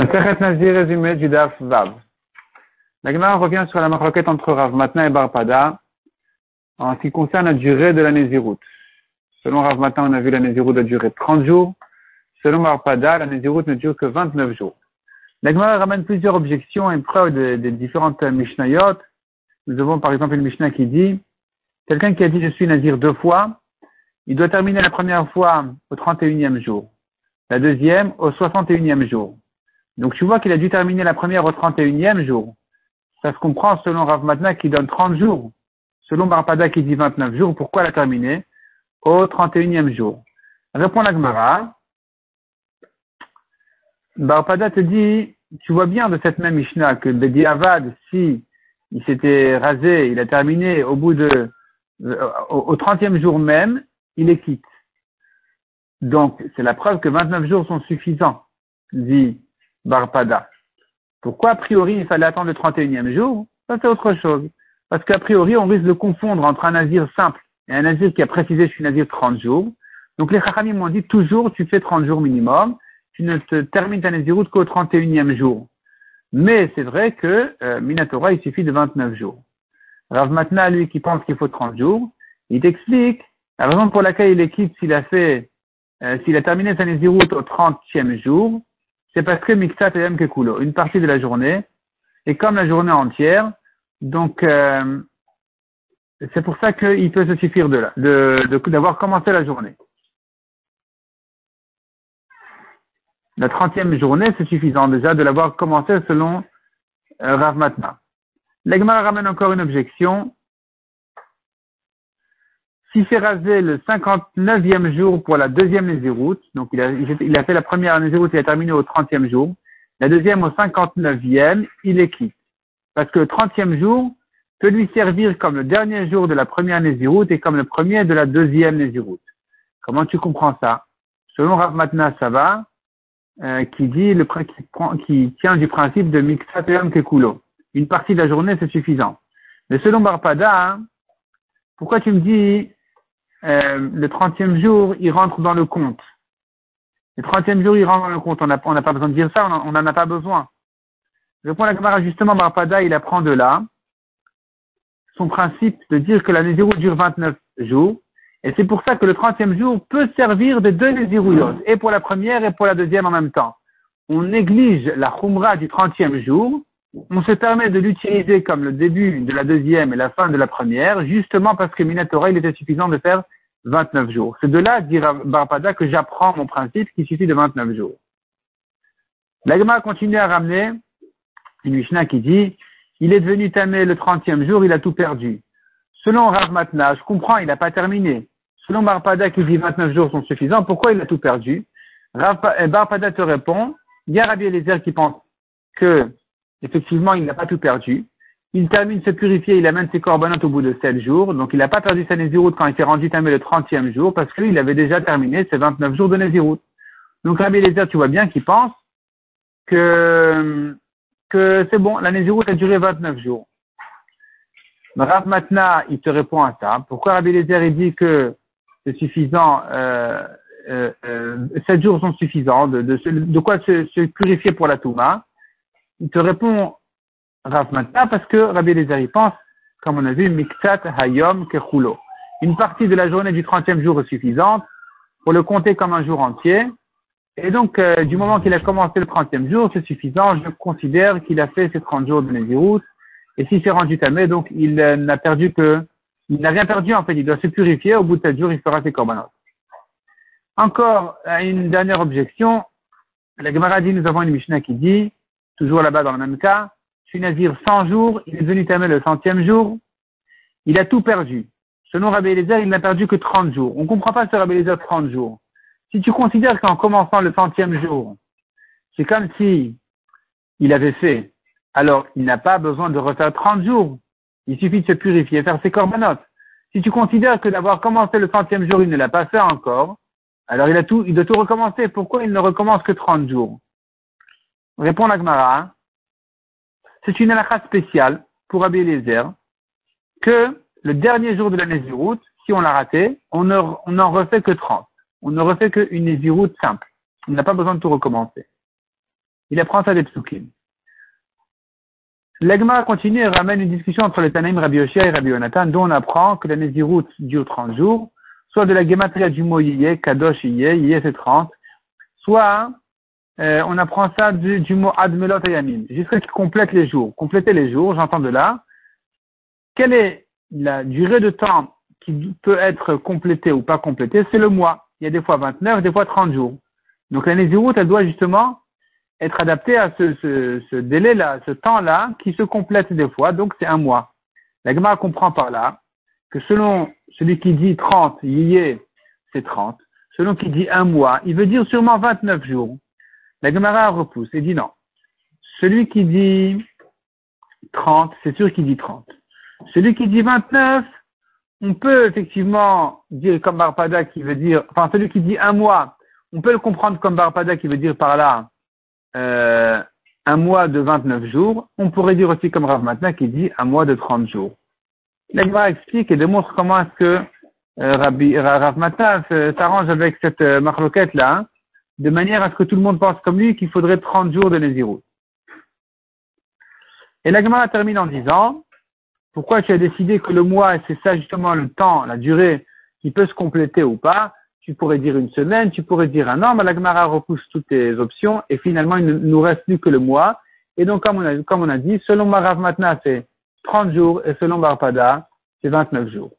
Résumé du Daf Vav. La revient sur la maroquette entre Rav Matna et Barpada en ce qui concerne la durée de la Nézirut. Selon Rav Matna, on a vu la Nézirut a duré 30 jours. Selon Barpada, la Nézirut ne dure que 29 jours. La ramène plusieurs objections et preuves des différentes Mishnayot. Nous avons par exemple une Mishnah qui dit, quelqu'un qui a dit je suis Nazir deux fois, il doit terminer la première fois au 31e jour, la deuxième au 61e jour. Donc tu vois qu'il a dû terminer la première au 31e jour. Ça se comprend selon Rav Matna qui donne 30 jours. Selon Barpada qui dit 29 jours, pourquoi la terminer au 31e jour? Répond la Gemara. Barpada te dit, tu vois bien de cette même Mishnah que Bedi Avad, si il s'était rasé, il a terminé au bout de, euh, au 30e jour même, il est quitte. Donc, c'est la preuve que 29 jours sont suffisants, dit Barpada. Pourquoi, a priori, il fallait attendre le 31e jour? Ça, c'est autre chose. Parce qu'a priori, on risque de confondre entre un nazir simple et un nazir qui a précisé je suis nazir 30 jours. Donc, les chachamim m'ont dit toujours, tu fais 30 jours minimum, tu ne te termines ta naziroute qu'au 31e jour. Mais c'est vrai que euh, Minatora, il suffit de 29 jours. Rav Matna, lui, qui pense qu'il faut 30 jours, il t'explique la raison pour laquelle il est s'il a fait, euh, s'il a terminé sa naziroute au 30e jour, c'est parce que Miksat et Kekulo, une partie de la journée, est comme la journée entière, donc euh, c'est pour ça qu'il peut se suffire de là, d'avoir de, commencé la journée. La trentième journée, c'est suffisant déjà de l'avoir commencé selon euh, Rav Matna. L'Egma ramène encore une objection. Si c'est rasé le 59e jour pour la deuxième Nézirut, donc il a, fait la première Nézirut, il a terminé au 30e jour, la deuxième au 59e, il est quitte. Parce que le 30e jour peut lui servir comme le dernier jour de la première Nézirut et comme le premier de la deuxième Nézirut. Comment tu comprends ça? Selon Rav Matna, ça va. Euh, qui dit le qui, tient du principe de mixateum kekulo. Une partie de la journée, c'est suffisant. Mais selon Barpada, hein, pourquoi tu me dis euh, le trentième jour, il rentre dans le compte Le trentième jour, il rentre dans le compte. On n'a pas besoin de dire ça, on n'en a pas besoin. Répond la camarade justement, Barpada, il apprend de là son principe de dire que la Nézirut dure 29 jours et c'est pour ça que le 30e jour peut servir de deux Nézirouyot, et pour la première et pour la deuxième en même temps. On néglige la Khumra du 30e jour, on se permet de l'utiliser comme le début de la deuxième et la fin de la première, justement parce que Minatora, il était suffisant de faire 29 jours. C'est de là, dit Barpada, que j'apprends mon principe qui suffit de 29 jours. L'Agma continue à ramener une Mishnah qui dit, il est devenu tamé le 30e jour, il a tout perdu. Selon Rav Matna, je comprends, il n'a pas terminé. Selon Barpada qui dit 29 jours sont suffisants, pourquoi il a tout perdu? Eh, Barpada te répond, il y a Rabbi Eliezer qui pense que, effectivement, il n'a pas tout perdu. Il termine se purifier, il amène ses corbanotes au bout de 7 jours, donc il n'a pas perdu sa Nézirut quand il s'est rendu tamé le 30e jour, parce qu'il avait déjà terminé ses 29 jours de Nézirut. Donc Rabbi Eliezer, tu vois bien qu'il pense que, c'est bon, la Nézirut a duré 29 jours. Rav Matna, il te répond à ça. Pourquoi Rabbi Lézer, il dit que c'est suffisant, euh, euh, euh, sept jours sont suffisants, de, de, de quoi se, se, purifier pour la Touma? Il te répond, Rav Matna, parce que Rabbi Lézer, il pense, comme on a vu, Miktat Hayom Kechulo. Une partie de la journée du 30e jour est suffisante pour le compter comme un jour entier. Et donc, euh, du moment qu'il a commencé le 30e jour, c'est suffisant. Je considère qu'il a fait ses 30 jours de Nézirut et s'il s'est rendu tamé, donc il euh, n'a perdu que, il n'a rien perdu en fait, il doit se purifier, au bout de sept jours, il fera ses corbanotes. Encore euh, une dernière objection, la Gemara dit, nous avons une Mishnah qui dit, toujours là-bas dans le même cas, je suis nazir 100 jours, il est venu tamé le centième jour, il a tout perdu. Selon Rabbi Eliezer, il n'a perdu que 30 jours. On ne comprend pas ce Rabbi Eliezer 30 jours. Si tu considères qu'en commençant le centième jour, c'est comme si il avait fait alors il n'a pas besoin de refaire 30 jours. Il suffit de se purifier, faire ses corbanotes. Si tu considères que d'avoir commencé le centième jour, il ne l'a pas fait encore, alors il a tout, il doit tout recommencer. Pourquoi il ne recommence que 30 jours? Répond la Gemara. C'est une halakha spéciale pour Rabbi Eliezer que le dernier jour de la Nézirut, si on l'a raté, on n'en refait que 30. On ne refait qu'une Nézirut simple. On n'a pas besoin de tout recommencer. Il apprend ça des psukim. L'Egma continue et ramène une discussion entre les Tanaïm Rabbi Yoshia et Rabbi Yonatan, dont on apprend que la Nézirut dure 30 jours, soit de la Gematria du mot Yé, Kadosh Yé, Yé c'est 30, soit euh, on apprend ça du, mot Admelot Ayamim, jusqu'à qu'il complète les jours. Compléter les jours, j'entends de là. Quelle est la durée de temps qui peut être complétée ou pas complétée? C'est le mois. Il y a des fois 29, des fois 30 jours. Donc la Nézirut, elle doit justement être adaptée à ce délai-là, ce temps-là, qui se complète des fois, donc c'est un mois. La Gemara comprend par là que selon celui qui dit 30, yé, c'est 30. Selon qui dit un mois, il veut dire sûrement 29 jours. La Gemara repousse et dit non. Celui qui dit 30, c'est sûr qu'il dit 30. Celui qui dit 29, on peut effectivement dire comme Barpada qui veut dire, enfin celui qui dit un mois, on peut le comprendre comme Barpada qui veut dire par là euh, un mois de 29 jours. On pourrait dire aussi comme Rav Matna qui dit un mois de 30 jours. L'Agma explique et démontre comment est-ce que euh, Rabbi, Rav Matna s'arrange avec cette euh, là de manière à ce que tout le monde pense comme lui qu'il faudrait 30 jours de Nézirut. Et l'Agma termine en disant, pourquoi tu as décidé que le mois, c'est ça justement le temps, la durée qui peut se compléter ou pas Tu pourrais dire une semaine, tu pourrais dire un an, mais la repousse toutes tes options et finalement il ne nous reste plus que le mois. Et donc comme on a, comme on a dit, selon Marav Matna c'est 30 jours et selon Barpada c'est 29 jours.